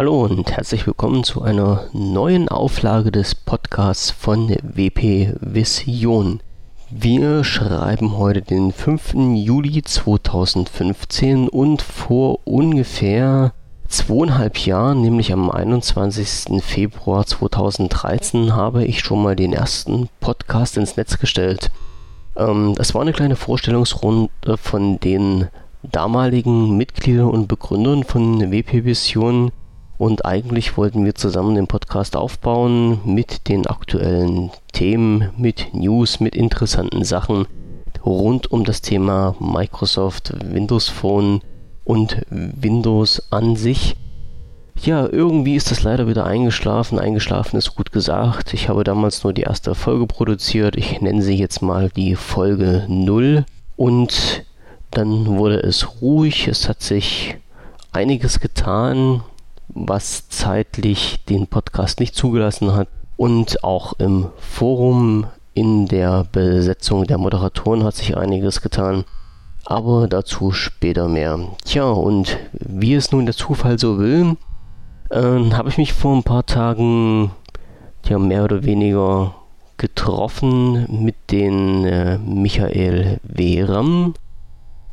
Hallo und herzlich willkommen zu einer neuen Auflage des Podcasts von WP Vision. Wir schreiben heute den 5. Juli 2015 und vor ungefähr zweieinhalb Jahren, nämlich am 21. Februar 2013, habe ich schon mal den ersten Podcast ins Netz gestellt. Ähm, das war eine kleine Vorstellungsrunde von den damaligen Mitgliedern und Begründern von WP Vision und eigentlich wollten wir zusammen den Podcast aufbauen mit den aktuellen Themen, mit News, mit interessanten Sachen rund um das Thema Microsoft, Windows Phone und Windows an sich. Ja, irgendwie ist das leider wieder eingeschlafen. Eingeschlafen ist gut gesagt. Ich habe damals nur die erste Folge produziert. Ich nenne sie jetzt mal die Folge 0. Und dann wurde es ruhig. Es hat sich einiges getan was zeitlich den Podcast nicht zugelassen hat. Und auch im Forum in der Besetzung der Moderatoren hat sich einiges getan. Aber dazu später mehr. Tja, und wie es nun der Zufall so will, äh, habe ich mich vor ein paar Tagen ja, mehr oder weniger getroffen mit den äh, Michael Wehram.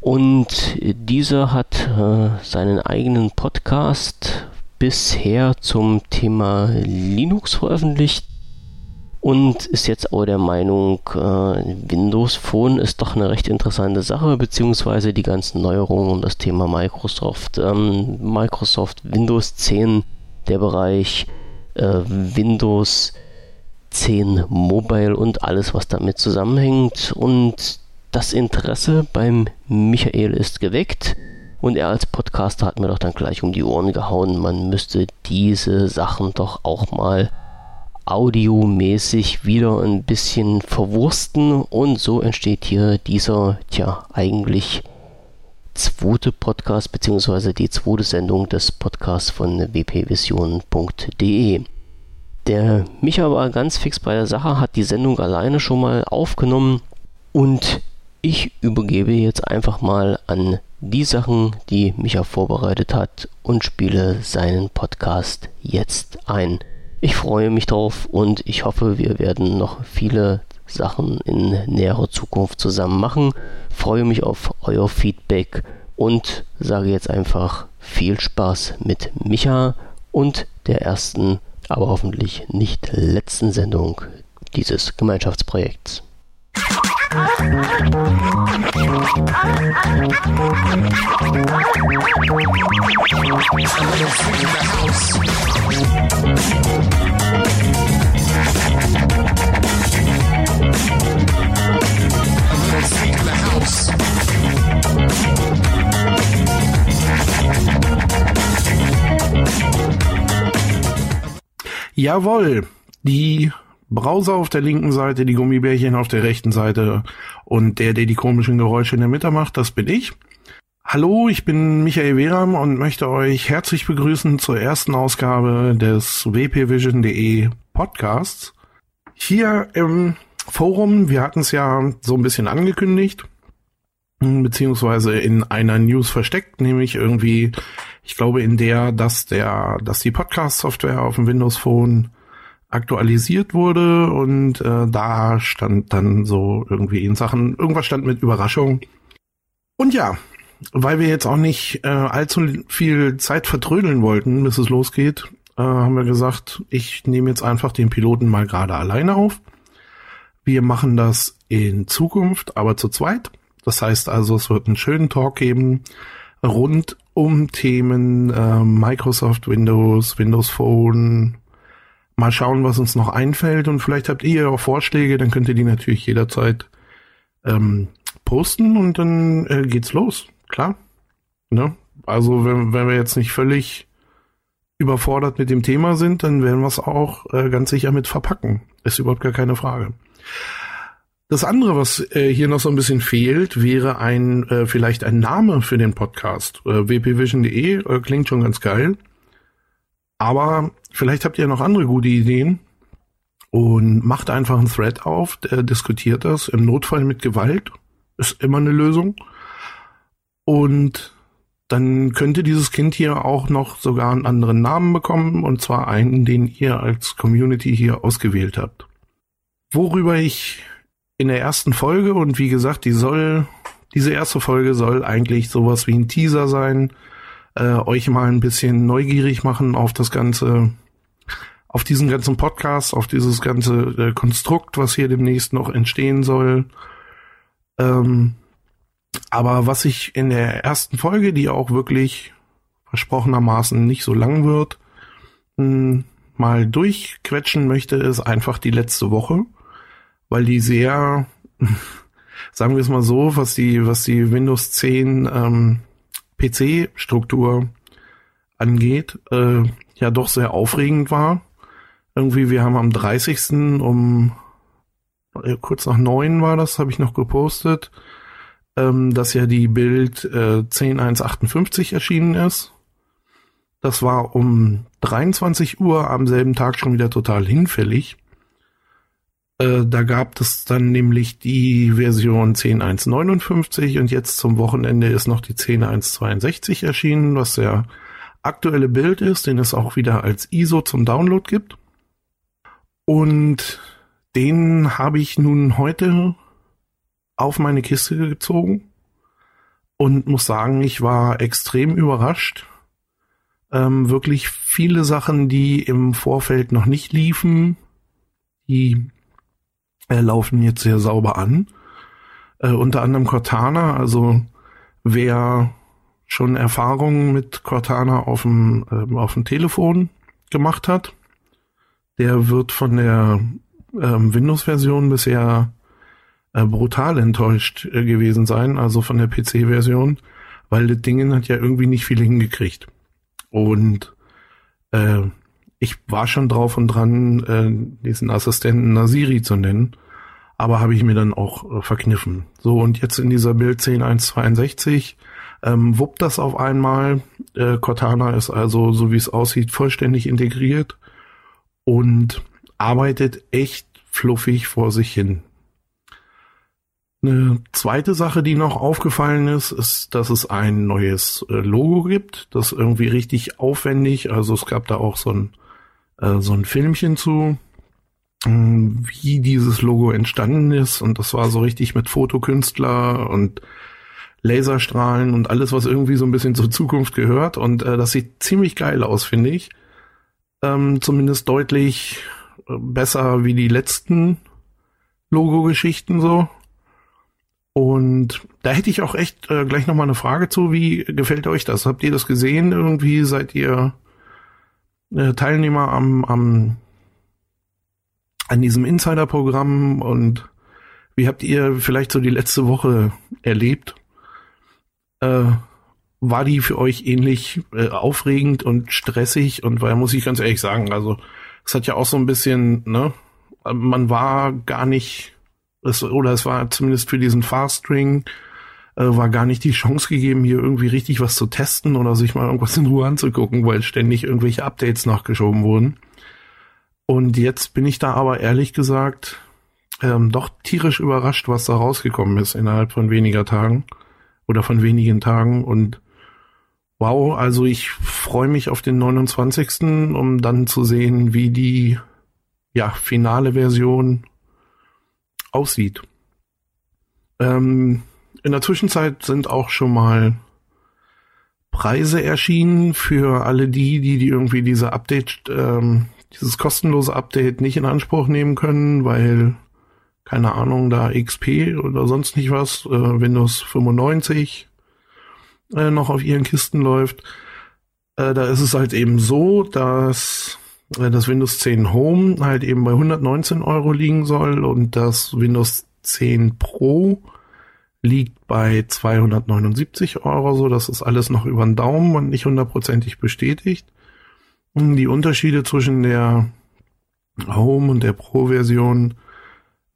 Und dieser hat äh, seinen eigenen Podcast bisher zum Thema Linux veröffentlicht und ist jetzt auch der Meinung, äh, Windows Phone ist doch eine recht interessante Sache, beziehungsweise die ganzen Neuerungen um das Thema Microsoft. Ähm, Microsoft Windows 10, der Bereich äh, Windows 10 Mobile und alles, was damit zusammenhängt. Und das Interesse beim Michael ist geweckt. Und er als Podcaster hat mir doch dann gleich um die Ohren gehauen, man müsste diese Sachen doch auch mal audiomäßig wieder ein bisschen verwursten und so entsteht hier dieser, tja, eigentlich zweite Podcast beziehungsweise die zweite Sendung des Podcasts von wpvision.de. Der Micha war ganz fix bei der Sache, hat die Sendung alleine schon mal aufgenommen und ich übergebe jetzt einfach mal an die Sachen, die Micha vorbereitet hat und spiele seinen Podcast jetzt ein. Ich freue mich drauf und ich hoffe, wir werden noch viele Sachen in näherer Zukunft zusammen machen. Freue mich auf euer Feedback und sage jetzt einfach viel Spaß mit Micha und der ersten, aber hoffentlich nicht letzten Sendung dieses Gemeinschaftsprojekts. Jawohl, die Browser auf der linken Seite, die Gummibärchen auf der rechten Seite und der, der die komischen Geräusche in der Mitte macht, das bin ich. Hallo, ich bin Michael Wehram und möchte euch herzlich begrüßen zur ersten Ausgabe des wpvision.de Podcasts. Hier im Forum, wir hatten es ja so ein bisschen angekündigt, beziehungsweise in einer News versteckt, nämlich irgendwie, ich glaube in der, dass der, dass die Podcast-Software auf dem Windows Phone aktualisiert wurde und äh, da stand dann so irgendwie in Sachen, irgendwas stand mit Überraschung. Und ja, weil wir jetzt auch nicht äh, allzu viel Zeit vertrödeln wollten, bis es losgeht, äh, haben wir gesagt, ich nehme jetzt einfach den Piloten mal gerade alleine auf. Wir machen das in Zukunft, aber zu zweit. Das heißt also, es wird einen schönen Talk geben rund um Themen äh, Microsoft Windows, Windows Phone, mal schauen, was uns noch einfällt und vielleicht habt ihr auch Vorschläge, dann könnt ihr die natürlich jederzeit ähm, posten und dann äh, geht's los. Klar. Ne? Also wenn, wenn wir jetzt nicht völlig überfordert mit dem Thema sind, dann werden wir es auch äh, ganz sicher mit verpacken. Ist überhaupt gar keine Frage. Das andere, was äh, hier noch so ein bisschen fehlt, wäre ein äh, vielleicht ein Name für den Podcast. Äh, wpvision.de äh, klingt schon ganz geil. Aber vielleicht habt ihr noch andere gute Ideen und macht einfach einen Thread auf, der diskutiert das. Im Notfall mit Gewalt ist immer eine Lösung. Und dann könnte dieses Kind hier auch noch sogar einen anderen Namen bekommen, und zwar einen, den ihr als Community hier ausgewählt habt. Worüber ich in der ersten Folge, und wie gesagt, die soll, diese erste Folge soll eigentlich sowas wie ein Teaser sein, äh, euch mal ein bisschen neugierig machen auf das ganze, auf diesen ganzen Podcast, auf dieses ganze äh, Konstrukt, was hier demnächst noch entstehen soll. Ähm, aber was ich in der ersten Folge, die auch wirklich versprochenermaßen nicht so lang wird, hm, mal durchquetschen möchte, ist einfach die letzte Woche, weil die sehr, sagen wir es mal so, was die, was die Windows 10 ähm, PC-Struktur angeht, äh, ja doch sehr aufregend war. Irgendwie, wir haben am 30. um äh, kurz nach neun war das, habe ich noch gepostet, ähm, dass ja die Bild äh, 10158 erschienen ist. Das war um 23 Uhr am selben Tag schon wieder total hinfällig. Äh, da gab es dann nämlich die Version 10.1.59 und jetzt zum Wochenende ist noch die 10.1.62 erschienen, was der aktuelle Bild ist, den es auch wieder als ISO zum Download gibt. Und den habe ich nun heute auf meine Kiste gezogen und muss sagen, ich war extrem überrascht. Ähm, wirklich viele Sachen, die im Vorfeld noch nicht liefen, die äh, laufen jetzt sehr sauber an. Äh, unter anderem Cortana, also wer schon Erfahrungen mit Cortana auf dem, äh, auf dem Telefon gemacht hat, der wird von der ähm, Windows-Version bisher äh, brutal enttäuscht äh, gewesen sein, also von der PC-Version, weil das Ding hat ja irgendwie nicht viel hingekriegt. Und äh, ich war schon drauf und dran, äh, diesen Assistenten Nasiri zu nennen, aber habe ich mir dann auch äh, verkniffen. So, und jetzt in dieser Bild 10.1.62 ähm, wuppt das auf einmal. Äh, Cortana ist also, so wie es aussieht, vollständig integriert und arbeitet echt fluffig vor sich hin. Eine zweite Sache, die noch aufgefallen ist, ist, dass es ein neues äh, Logo gibt, das irgendwie richtig aufwendig, also es gab da auch so ein, äh, so ein Filmchen zu, ähm, wie dieses Logo entstanden ist und das war so richtig mit Fotokünstler und Laserstrahlen und alles, was irgendwie so ein bisschen zur Zukunft gehört und äh, das sieht ziemlich geil aus, finde ich. Ähm, zumindest deutlich äh, besser wie die letzten Logo-Geschichten so. Und da hätte ich auch echt äh, gleich nochmal eine Frage zu. Wie gefällt euch das? Habt ihr das gesehen? Irgendwie seid ihr äh, Teilnehmer am, am an diesem Insider-Programm und wie habt ihr vielleicht so die letzte Woche erlebt? Äh, war die für euch ähnlich äh, aufregend und stressig? Und weil muss ich ganz ehrlich sagen, also es hat ja auch so ein bisschen, ne, man war gar nicht es, oder es war zumindest für diesen Faststring äh, war gar nicht die Chance gegeben, hier irgendwie richtig was zu testen oder sich mal irgendwas in Ruhe anzugucken, weil ständig irgendwelche Updates nachgeschoben wurden. Und jetzt bin ich da aber ehrlich gesagt ähm, doch tierisch überrascht, was da rausgekommen ist innerhalb von weniger Tagen oder von wenigen Tagen. Und wow, also ich freue mich auf den 29. um dann zu sehen, wie die ja finale Version aussieht. Ähm, in der Zwischenzeit sind auch schon mal Preise erschienen für alle die, die, die irgendwie diese Update, ähm, dieses kostenlose Update nicht in Anspruch nehmen können, weil, keine Ahnung, da XP oder sonst nicht was, äh, Windows 95 äh, noch auf ihren Kisten läuft. Äh, da ist es halt eben so, dass äh, das Windows 10 Home halt eben bei 119 Euro liegen soll und das Windows 10 Pro liegt bei 279 Euro, so das ist alles noch über den Daumen und nicht hundertprozentig bestätigt. Die Unterschiede zwischen der Home und der Pro-Version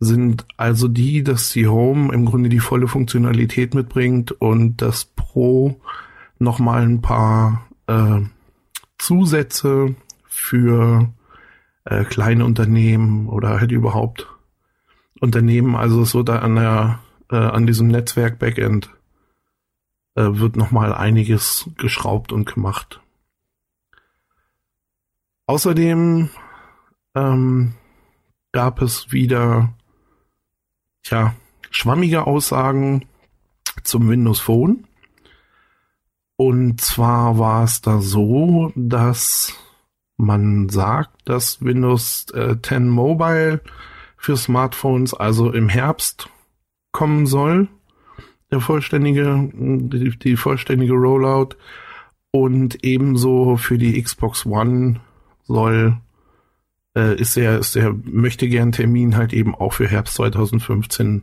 sind also die, dass die Home im Grunde die volle Funktionalität mitbringt und das Pro nochmal ein paar äh, Zusätze für äh, kleine Unternehmen oder halt überhaupt Unternehmen, also so da an der äh, an diesem Netzwerk Backend äh, wird nochmal einiges geschraubt und gemacht. Außerdem ähm, gab es wieder tja, schwammige Aussagen zum Windows Phone. Und zwar war es da so, dass man sagt, dass Windows äh, 10 Mobile für Smartphones also im Herbst kommen soll. Der vollständige, die, die vollständige Rollout. Und ebenso für die Xbox One soll, äh, ist der, ist der möchte gern Termin halt eben auch für Herbst 2015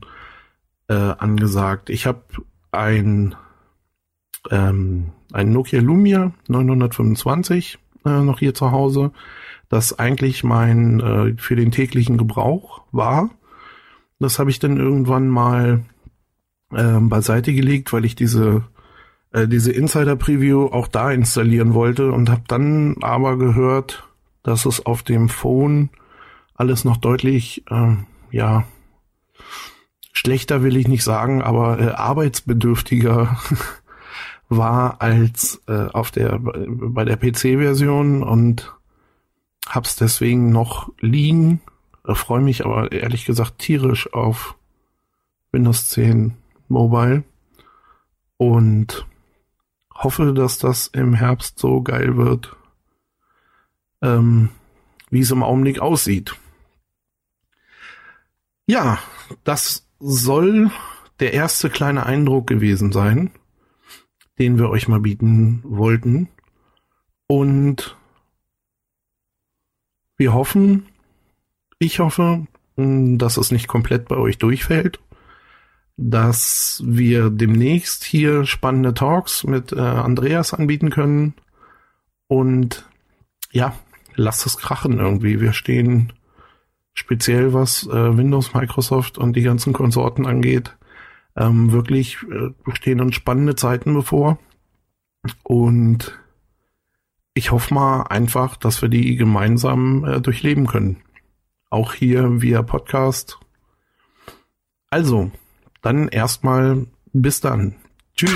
äh, angesagt. Ich habe ein, ähm, ein Nokia Lumia 925 äh, noch hier zu Hause, das eigentlich mein äh, für den täglichen Gebrauch war. Das habe ich dann irgendwann mal äh, beiseite gelegt, weil ich diese äh, diese Insider Preview auch da installieren wollte und habe dann aber gehört, dass es auf dem Phone alles noch deutlich äh, ja schlechter will ich nicht sagen, aber äh, arbeitsbedürftiger war als äh, auf der bei der PC-Version und hab's deswegen noch liegen. Äh, Freue mich aber ehrlich gesagt tierisch auf Windows 10 Mobile und hoffe, dass das im Herbst so geil wird, ähm, wie es im Augenblick aussieht. Ja, das soll der erste kleine Eindruck gewesen sein den wir euch mal bieten wollten. Und wir hoffen, ich hoffe, dass es nicht komplett bei euch durchfällt, dass wir demnächst hier spannende Talks mit äh, Andreas anbieten können. Und ja, lasst es krachen irgendwie. Wir stehen speziell was äh, Windows, Microsoft und die ganzen Konsorten angeht, ähm, wirklich äh, stehen uns spannende Zeiten bevor. Und ich hoffe mal einfach, dass wir die gemeinsam äh, durchleben können. Auch hier via Podcast. Also, dann erstmal bis dann. Tschüss.